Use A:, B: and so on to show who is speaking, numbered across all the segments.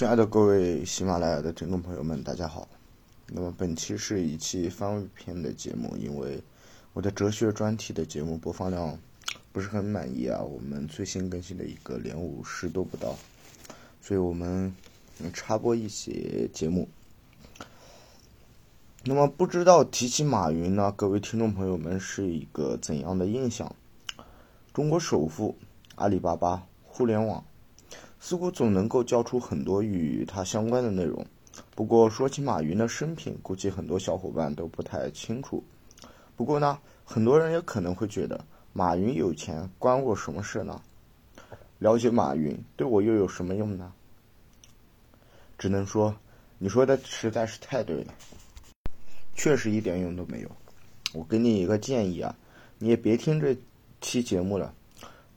A: 亲爱的各位喜马拉雅的听众朋友们，大家好。那么本期是一期番外篇的节目，因为我的哲学专题的节目播放量不是很满意啊，我们最新更新的一个连五十都不到，所以我们插播一些节目。那么不知道提起马云呢，各位听众朋友们是一个怎样的印象？中国首富，阿里巴巴，互联网。似乎总能够教出很多与他相关的内容。不过说起马云的生平，估计很多小伙伴都不太清楚。不过呢，很多人也可能会觉得马云有钱关我什么事呢？了解马云对我又有什么用呢？只能说你说的实在是太对了，确实一点用都没有。我给你一个建议啊，你也别听这期节目了。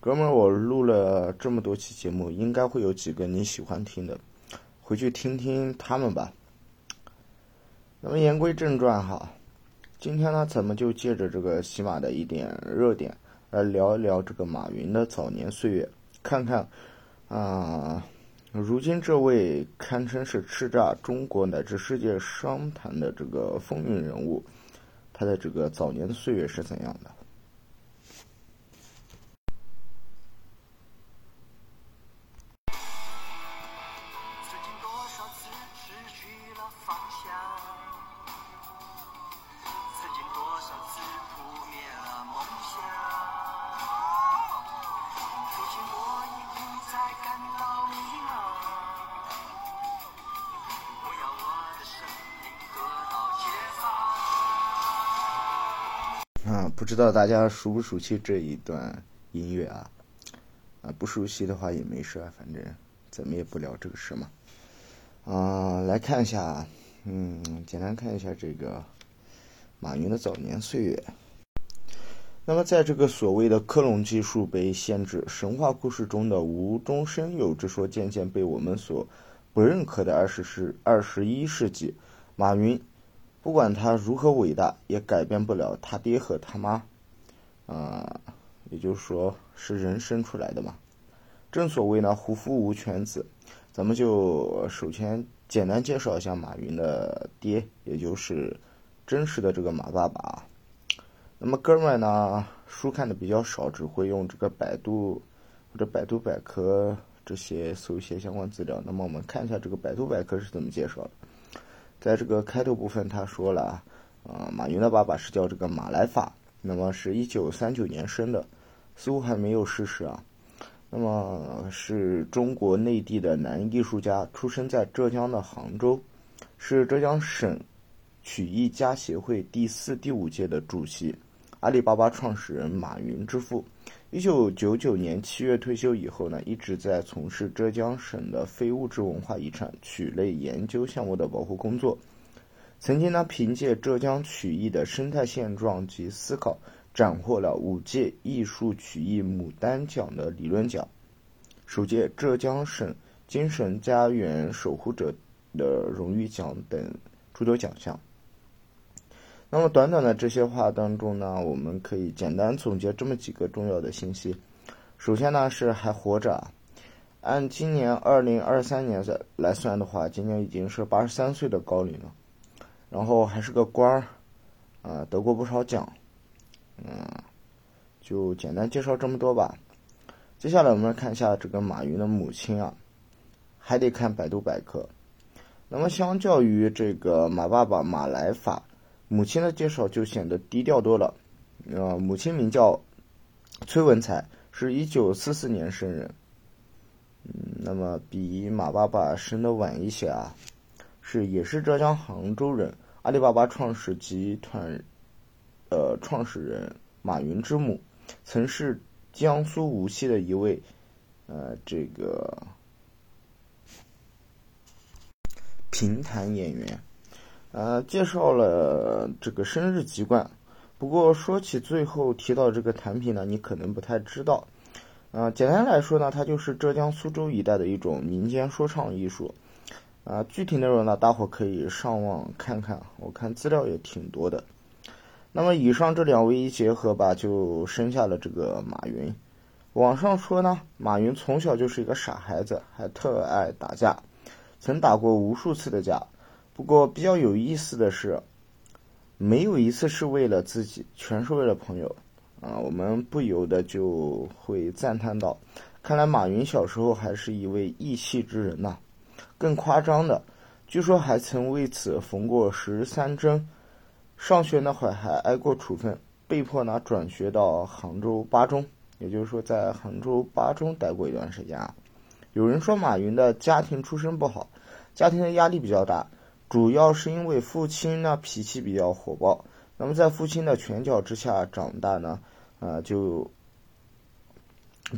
A: 哥们儿，我录了这么多期节目，应该会有几个你喜欢听的，回去听听他们吧。那么言归正传哈，今天呢，咱们就借着这个喜马的一点热点，来聊一聊这个马云的早年岁月，看看啊，如今这位堪称是叱咤中国乃至世界商坛的这个风云人物，他的这个早年的岁月是怎样的。不知道大家熟不熟悉这一段音乐啊？啊，不熟悉的话也没事，反正咱们也不聊这个事嘛。啊，来看一下，嗯，简单看一下这个马云的早年岁月。那么，在这个所谓的克隆技术被限制、神话故事中的无中生有之说渐渐被我们所不认可的二十世二十一世纪，马云。不管他如何伟大，也改变不了他爹和他妈，啊，也就是说是人生出来的嘛。正所谓呢，虎父无犬子。咱们就首先简单介绍一下马云的爹，也就是真实的这个马爸爸啊。那么哥们呢，书看的比较少，只会用这个百度或者百度百科这些搜一些相关资料。那么我们看一下这个百度百科是怎么介绍的。在这个开头部分，他说了，啊，马云的爸爸是叫这个马来法，那么是一九三九年生的，似乎还没有逝世啊。那么是中国内地的男艺术家，出生在浙江的杭州，是浙江省曲艺家协会第四、第五届的主席，阿里巴巴创始人马云之父。一九九九年七月退休以后呢，一直在从事浙江省的非物质文化遗产曲类研究项目的保护工作。曾经呢，凭借浙江曲艺的生态现状及思考，斩获了五届艺术曲艺牡丹奖的理论奖，首届浙江省精神家园守护者的荣誉奖等诸多奖项。那么短短的这些话当中呢，我们可以简单总结这么几个重要的信息。首先呢是还活着，按今年二零二三年来来算的话，今年已经是八十三岁的高龄了。然后还是个官儿，啊，得过不少奖，嗯，就简单介绍这么多吧。接下来我们来看一下这个马云的母亲啊，还得看百度百科。那么相较于这个马爸爸马来法。母亲的介绍就显得低调多了，呃，母亲名叫崔文才，是一九四四年生人，嗯，那么比马爸爸生的晚一些啊，是也是浙江杭州人，阿里巴巴创始集团，呃，创始人马云之母，曾是江苏无锡的一位，呃，这个评弹演员。呃，介绍了这个生日籍贯，不过说起最后提到这个产品呢，你可能不太知道。啊，简单来说呢，它就是浙江苏州一带的一种民间说唱艺术。啊，具体内容呢，大伙可以上网看看，我看资料也挺多的。那么以上这两位一结合吧，就生下了这个马云。网上说呢，马云从小就是一个傻孩子，还特爱打架。曾打过无数次的架。不过比较有意思的是，没有一次是为了自己，全是为了朋友。啊，我们不由得就会赞叹道：“看来马云小时候还是一位义气之人呐。”更夸张的，据说还曾为此缝过十三针。上学那会还挨过处分，被迫呢转学到杭州八中，也就是说在杭州八中待过一段时间啊。有人说马云的家庭出身不好，家庭的压力比较大，主要是因为父亲呢脾气比较火爆，那么在父亲的拳脚之下长大呢。啊，就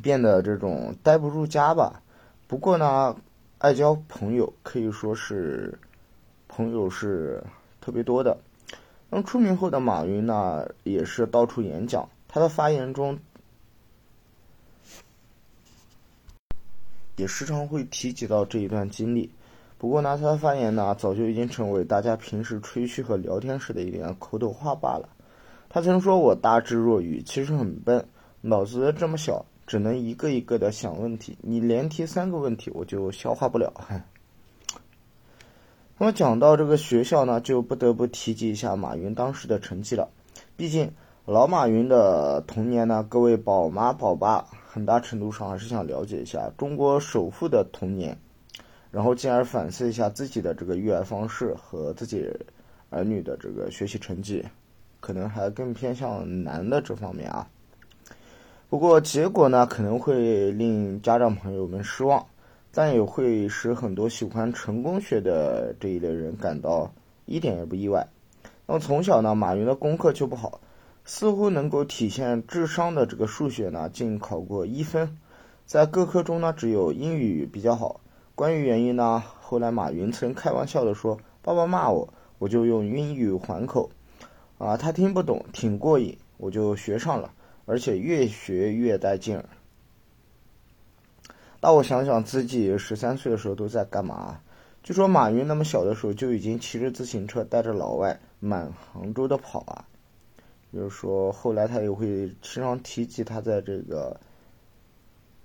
A: 变得这种待不住家吧。不过呢，爱交朋友，可以说是朋友是特别多的。那么出名后的马云呢，也是到处演讲，他的发言中也时常会提及到这一段经历。不过呢，他的发言呢，早就已经成为大家平时吹嘘和聊天时的一点口头话罢了。他曾说：“我大智若愚，其实很笨，脑子这么小，只能一个一个的想问题。你连提三个问题，我就消化不了。” 那么讲到这个学校呢，就不得不提及一下马云当时的成绩了。毕竟老马云的童年呢，各位宝妈宝爸很大程度上还是想了解一下中国首富的童年，然后进而反思一下自己的这个育儿方式和自己儿女的这个学习成绩。可能还更偏向男的这方面啊，不过结果呢可能会令家长朋友们失望，但也会使很多喜欢成功学的这一类人感到一点也不意外。那么从小呢，马云的功课就不好，似乎能够体现智商的这个数学呢，竟考过一分，在各科中呢只有英语比较好。关于原因呢，后来马云曾开玩笑的说：“爸爸骂我，我就用英语还口。”啊，他听不懂，挺过瘾，我就学上了，而且越学越带劲儿。那我想想自己十三岁的时候都在干嘛？据说马云那么小的时候就已经骑着自行车带着老外满杭州的跑啊。就是说后来他也会经常提及他在这个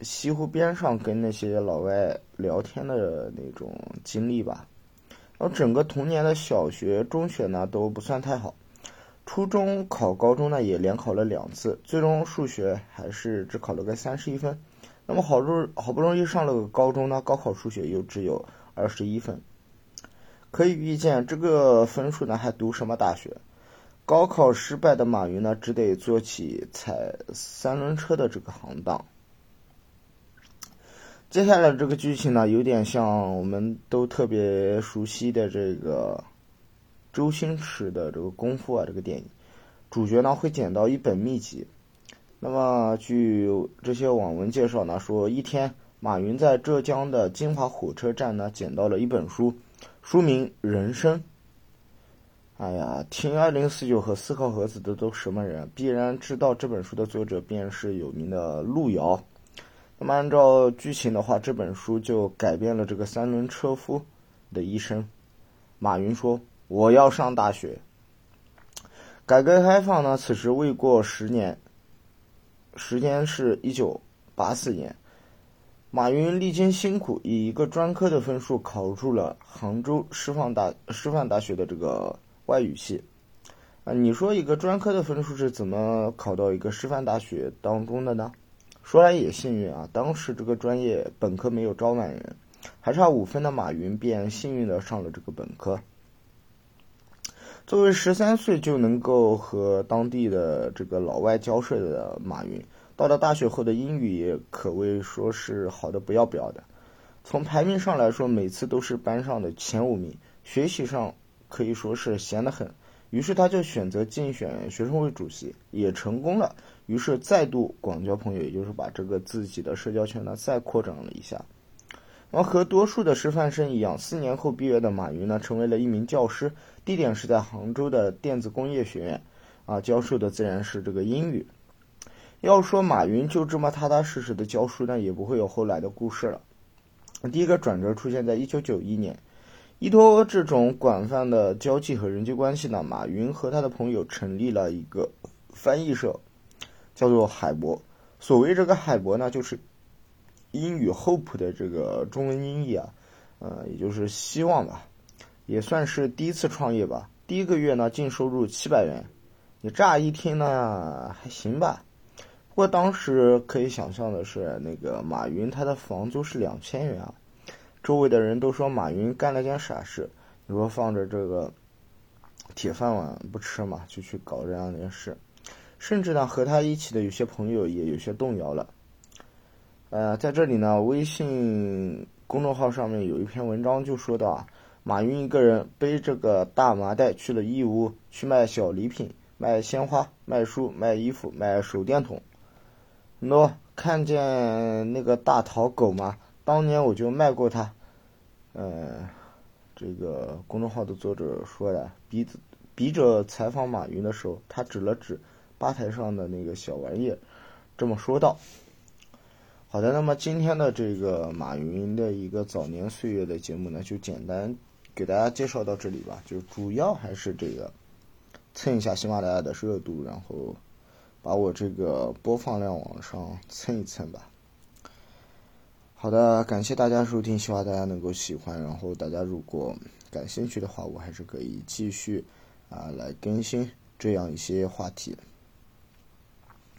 A: 西湖边上跟那些老外聊天的那种经历吧。然后整个童年的小学、中学呢都不算太好。初中考高中呢，也连考了两次，最终数学还是只考了个三十一分。那么好容好不容易上了个高中呢，高考数学又只有二十一分。可以预见，这个分数呢，还读什么大学？高考失败的马云呢，只得做起踩三轮车的这个行当。接下来这个剧情呢，有点像我们都特别熟悉的这个。周星驰的这个功夫啊，这个电影，主角呢会捡到一本秘籍。那么据这些网文介绍呢，说一天马云在浙江的金华火车站呢捡到了一本书，书名《人生》。哎呀，听二零四九和思考盒子的都什么人？必然知道这本书的作者便是有名的路遥。那么按照剧情的话，这本书就改变了这个三轮车夫的一生。马云说。我要上大学。改革开放呢，此时未过十年，时间是一九八四年。马云历经辛苦，以一个专科的分数考入了杭州师范大师范大学的这个外语系。啊，你说一个专科的分数是怎么考到一个师范大学当中的呢？说来也幸运啊，当时这个专业本科没有招满人，还差五分的马云便幸运的上了这个本科。作为十三岁就能够和当地的这个老外交涉的马云，到了大学后的英语也可谓说是好的不要不要的。从排名上来说，每次都是班上的前五名，学习上可以说是闲得很。于是他就选择竞选学生会主席，也成功了。于是再度广交朋友，也就是把这个自己的社交圈呢再扩展了一下。而和多数的师范生一样，四年后毕业的马云呢，成为了一名教师，地点是在杭州的电子工业学院，啊，教授的自然是这个英语。要说马云就这么踏踏实实的教书呢，也不会有后来的故事了。第一个转折出现在一九九一年，依托这种广泛的交际和人际关系呢，马云和他的朋友成立了一个翻译社，叫做海博。所谓这个海博呢，就是。英语 hope 的这个中文音译啊，呃，也就是希望吧，也算是第一次创业吧。第一个月呢，净收入七百元，你乍一听呢还行吧。不过当时可以想象的是，那个马云他的房租是两千元啊，周围的人都说马云干了件傻事。你说放着这个铁饭碗不吃嘛，就去搞这样一件事，甚至呢和他一起的有些朋友也有些动摇了。呃，在这里呢，微信公众号上面有一篇文章就说到啊，马云一个人背这个大麻袋去了义乌，去卖小礼品，卖鲜花，卖书，卖衣服，卖手电筒。喏，看见那个大桃狗吗？当年我就卖过它。呃，这个公众号的作者说的，笔笔者采访马云的时候，他指了指吧台上的那个小玩意，这么说道。好的，那么今天的这个马云的一个早年岁月的节目呢，就简单给大家介绍到这里吧。就主要还是这个蹭一下喜马拉雅的热度，然后把我这个播放量往上蹭一蹭吧。好的，感谢大家收听，希望大家能够喜欢。然后大家如果感兴趣的话，我还是可以继续啊来更新这样一些话题。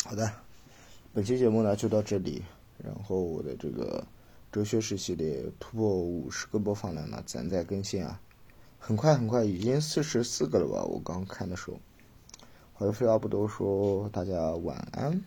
A: 好的，本期节目呢就到这里。然后我的这个哲学史系列突破五十个播放量了，咱再更新啊！很快很快，已经四十四个了吧？我刚看的时候。好的，废话不多说，大家晚安。